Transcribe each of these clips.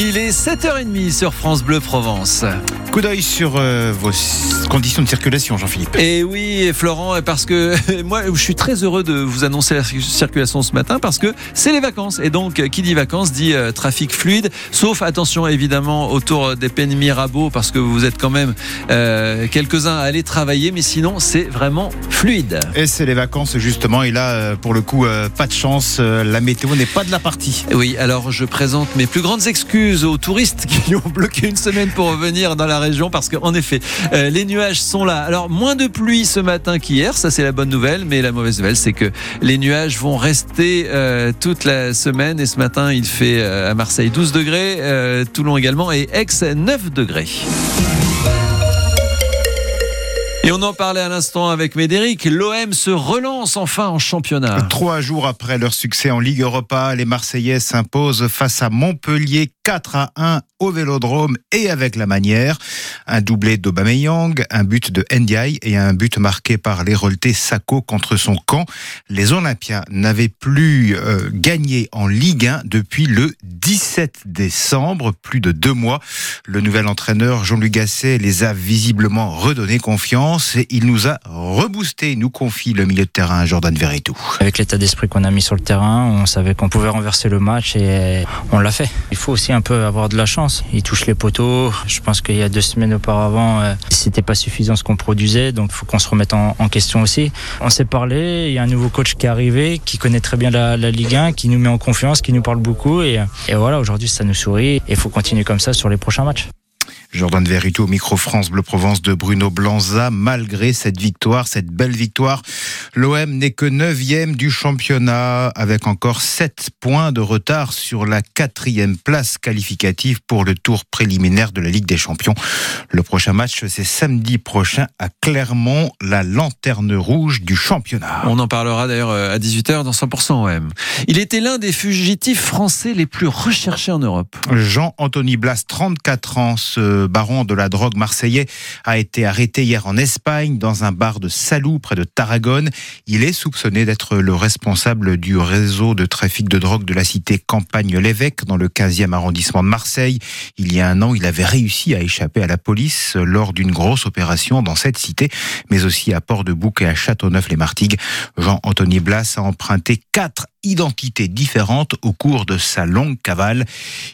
Il est 7h30 sur France Bleu Provence. Coup d'œil sur euh, vos conditions de circulation, Jean-Philippe. Et oui, Florent, parce que moi, je suis très heureux de vous annoncer la circulation ce matin parce que c'est les vacances. Et donc, qui dit vacances dit euh, trafic fluide. Sauf, attention évidemment, autour des peines Mirabeau parce que vous êtes quand même euh, quelques-uns à aller travailler. Mais sinon, c'est vraiment fluide. Et c'est les vacances, justement. Et là, euh, pour le coup, euh, pas de chance. euh, la météo n'est pas de la partie. Oui, alors je présente mes plus grandes excuses aux touristes qui ont bloqué une semaine pour revenir dans la région parce qu'en effet, euh, les nuages sont là. Alors, moins de pluie ce matin qu'hier, ça c'est la bonne nouvelle, mais la mauvaise nouvelle c'est que les nuages vont rester euh, toute la semaine et ce matin il fait euh, à Marseille 12 degrés, Toulon également et Aix 9 degrés. Et on en parlait à l'instant avec Médéric, l'OM se relance enfin en championnat. Trois jours après leur succès en Ligue Europa, les Marseillais s'imposent face à Montpellier 4 à 1 au Vélodrome et avec la manière. Un doublé d'Aubameyang, un but de Ndiaye et un but marqué par l'Hérolté Sacco contre son camp. Les Olympiens n'avaient plus euh, gagné en Ligue 1 depuis le 17 décembre, plus de deux mois. Le nouvel entraîneur Jean-Luc Gasset les a visiblement redonné confiance et il nous a reboosté, nous confie le milieu de terrain Jordan Verretou. Avec l'état d'esprit qu'on a mis sur le terrain, on savait qu'on pouvait renverser le match et on l'a fait. Il faut aussi un peu avoir de la chance. Il touche les poteaux. Je pense qu'il y a deux semaines auparavant, euh, c'était pas suffisant ce qu'on produisait, donc il faut qu'on se remette en, en question aussi. On s'est parlé, il y a un nouveau coach qui est arrivé, qui connaît très bien la, la Ligue 1, qui nous met en confiance, qui nous parle beaucoup et, et voilà, aujourd'hui ça nous sourit et il faut continuer comme ça sur les prochains matchs. Jordan Verito au micro France Bleu Provence de Bruno Blanza. Malgré cette victoire, cette belle victoire, l'OM n'est que neuvième du championnat avec encore 7 points de retard sur la quatrième place qualificative pour le tour préliminaire de la Ligue des Champions. Le prochain match, c'est samedi prochain à Clermont, la lanterne rouge du championnat. On en parlera d'ailleurs euh, à 18h dans 100% OM. Il était l'un des fugitifs français les plus recherchés en Europe. Jean-Anthony Blas, 34 ans, ce baron de la drogue marseillais, a été arrêté hier en Espagne dans un bar de Salou près de Tarragone. Il est soupçonné d'être le responsable du réseau de trafic de drogue de la cité Campagne-l'Évêque dans le 15e arrondissement de Marseille. Il y a un an, il avait réussi à échapper à la police lors d'une grosse opération dans cette cité, mais aussi à Port-de-Bouc et à Châteauneuf-les-Martigues. Jean-Anthony Blas a emprunté quatre identités différentes au cours de sa longue cavale.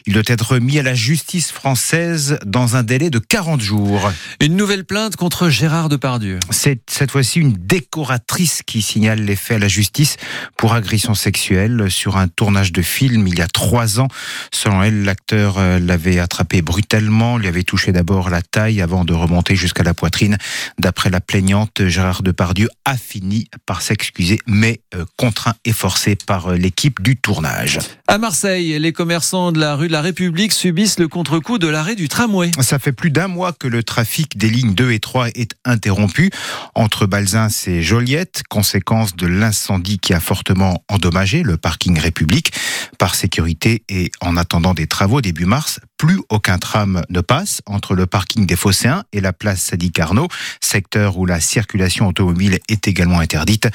Il doit être mis à la justice française dans un délai de 40 jours. Une nouvelle plainte contre Gérard Depardieu. C'est cette fois-ci une décoratrice qui signale les faits à la justice pour agression sexuelle sur un tournage de film il y a trois ans. Selon elle, l'acteur euh, l'avait attrapé brutalement, lui avait touché d'abord la taille avant de remonter jusqu'à la poitrine. D'après la plaignante, Gérard Depardieu a fini par s'excuser, mais euh, contraint et forcé par euh, l'équipe du tournage. À Marseille, les commerçants de la rue de la République subissent le contre-coup de l'arrêt du tramway. Ça fait plus d'un mois que le trafic des lignes 2 et 3 est interrompu entre Balzins et Joliette, conséquence de l'incendie qui a fortement endommagé le parking République. Par sécurité et en attendant des travaux début mars, plus aucun tram ne passe entre le parking des Phocéens et la place Sadi Carnot, secteur où la circulation automobile est également interdite.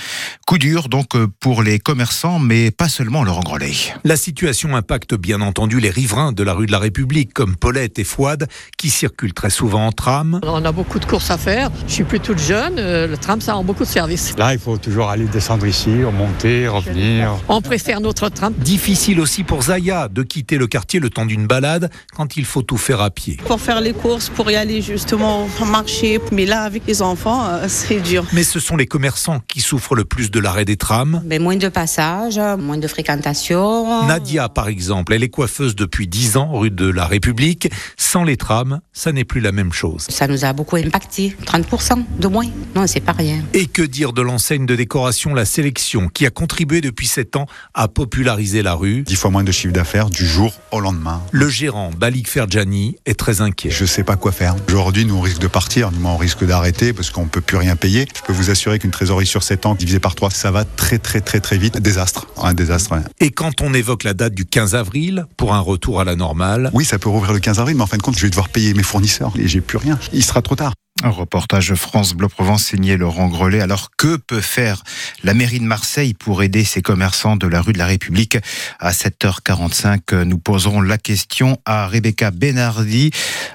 Coup dur donc pour les commerçants, mais pas seulement Laurent Grellet. La situation impacte bien entendu les riverains de la rue de la République, comme Paulette et Fouad, qui circulent très souvent en tram. On a beaucoup de courses à faire. Je suis plus toute jeune. euh, Le tram, ça rend beaucoup de services. Là, il faut toujours aller descendre ici, remonter, revenir. On préfère notre tram. Difficile aussi pour Zaya de quitter le quartier le temps d'une balade quand il faut tout faire à pied. pour faire les courses, pour y aller justement marcher. Mais là, avec les enfants, euh, c'est dur. Mais ce sont les commerçants qui souffrent le plus de l'arrêt des trams. Mais moins de passages, moins de fréquentation. Nadia, par exemple, elle est coiffeuse depuis 10 ans, rue de la République. Sans les trams, ça n'est plus la même chose. Ça nous a beaucoup impacté. 30% de moins. Non, c'est pas rien. Et que dire de l'enseigne de décoration La Sélection, qui a contribué depuis 7 ans à populariser la rue? Dix fois moins de chiffre d'affaires du jour au lendemain. Le gérant Balik Ferjani est très inquiet. Je sais pas quoi faire. Aujourd'hui, nous, on risque de partir. Nous, on risque d'arrêter parce qu'on peut plus rien payer. Je peux vous assurer qu'une trésorerie sur 7 ans divisée par 3, ça va très, très, très, très vite. Désastre. Un désastre, ouais. Et quand on évoque la date du 15 avril pour un retour à la normale, Oui, ça peut rouvrir le 15 avril, mais en fin de compte, je vais devoir payer mes fournisseurs et j'ai plus rien. Il sera trop tard. Un reportage France Bleu Provence signé Laurent Grelet. Alors que peut faire la mairie de Marseille pour aider ses commerçants de la rue de la République? À 7h45, nous poserons la question à Rebecca Benardi,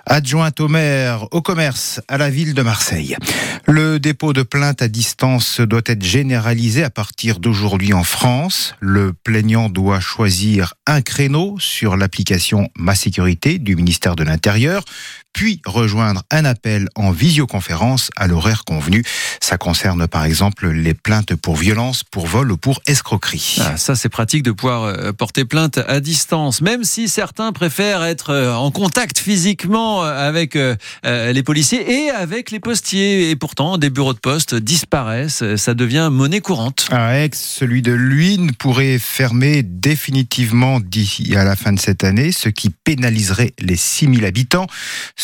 adjointe au maire au commerce à la ville de Marseille. Le dépôt de plainte à distance doit être généralisé à partir d'aujourd'hui en France. Le plaignant doit choisir un créneau sur l'application Ma Sécurité du ministère de l'Intérieur, puis rejoindre un appel en visioconférence à l'horaire convenu. Ça concerne par exemple les plaintes pour violence, pour vol ou pour escroquerie. Ah, ça, c'est pratique de pouvoir euh, porter plainte à distance, même si certains préfèrent être euh, en contact physiquement euh, avec les policiers et avec les postiers. Et pourtant, des bureaux de poste disparaissent. Ça devient monnaie courante. À Aix, celui de Luynes pourrait fermer définitivement d'ici à la fin de cette année, ce qui pénaliserait les 6000 habitants.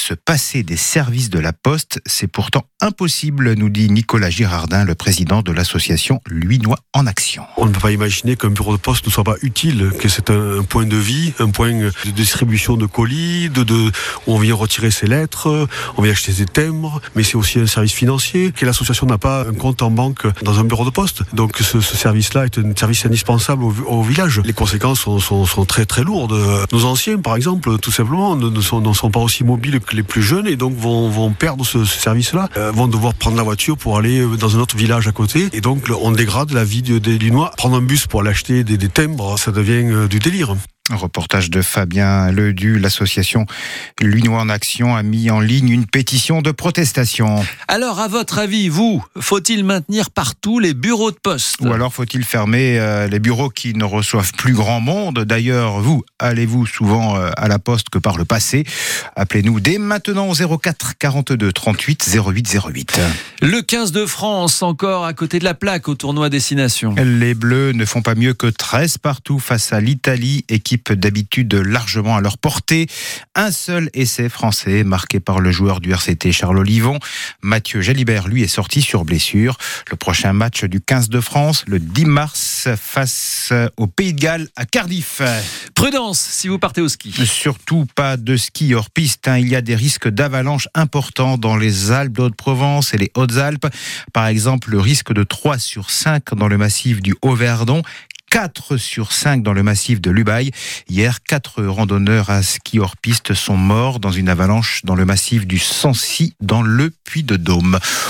Se passer des services de la Poste, c'est pourtant impossible, nous dit Nicolas Girardin, le président de l'association Luinois en Action. On ne peut pas imaginer qu'un bureau de poste ne soit pas utile, que c'est un, point de vie, un point de distribution de colis, de, où on vient retirer ses lettres, on vient acheter des timbres, mais c'est aussi un service financier, que l'association n'a pas un compte en banque dans un bureau de poste. Donc ce, service-là est un service indispensable au, village. Les conséquences sont, sont, très très lourdes. Nos anciens, par exemple, tout simplement, ne, sont, ne sont pas aussi mobiles que les plus jeunes et donc vont, perdre ce, service-là, euh, vont devoir prendre la voiture pour aller euh, dans un autre village à côté. Et donc on dégrade la vie des Linois. Prendre un bus pour aller acheter des, des timbres, ça devient euh, du délire. Un reportage de Fabien Ledu, l'association Lunois en Action a mis en ligne une pétition de protestation. Alors, à votre avis, vous, faut-il maintenir partout les bureaux de poste? Ou alors faut-il fermer euh, les bureaux qui ne reçoivent plus grand monde? D'ailleurs, vous, allez-vous souvent euh, à la poste que par le passé? Appelez-nous dès maintenant au 04 42 38 08 08. Le 15 de France, encore à côté de la plaque au tournoi Destination. Les Bleus ne font pas mieux que 13 partout face à l'Italie, équipe d'habitude largement à leur portée. Un seul essai français marqué par le joueur du RCT Charles Olivon. Mathieu Jalibert, lui, est sorti sur blessure. Le prochain match du 15 de France, le 10 mars, face au Pays de Galles à Cardiff. Prudence si vous partez au ski. Surtout pas de ski hors piste. Hein. Il y a des risques d'avalanche importants dans les Alpes de Haute-Provence et les Hautes-Alpes. Par exemple, le risque de 3 sur 5 dans le massif du Haut-Verdon, 4 sur 5 dans le massif de Lubaï. Hier, 4 randonneurs à ski hors piste sont morts dans une avalanche dans le massif du Sancy dans le Puy de Dôme.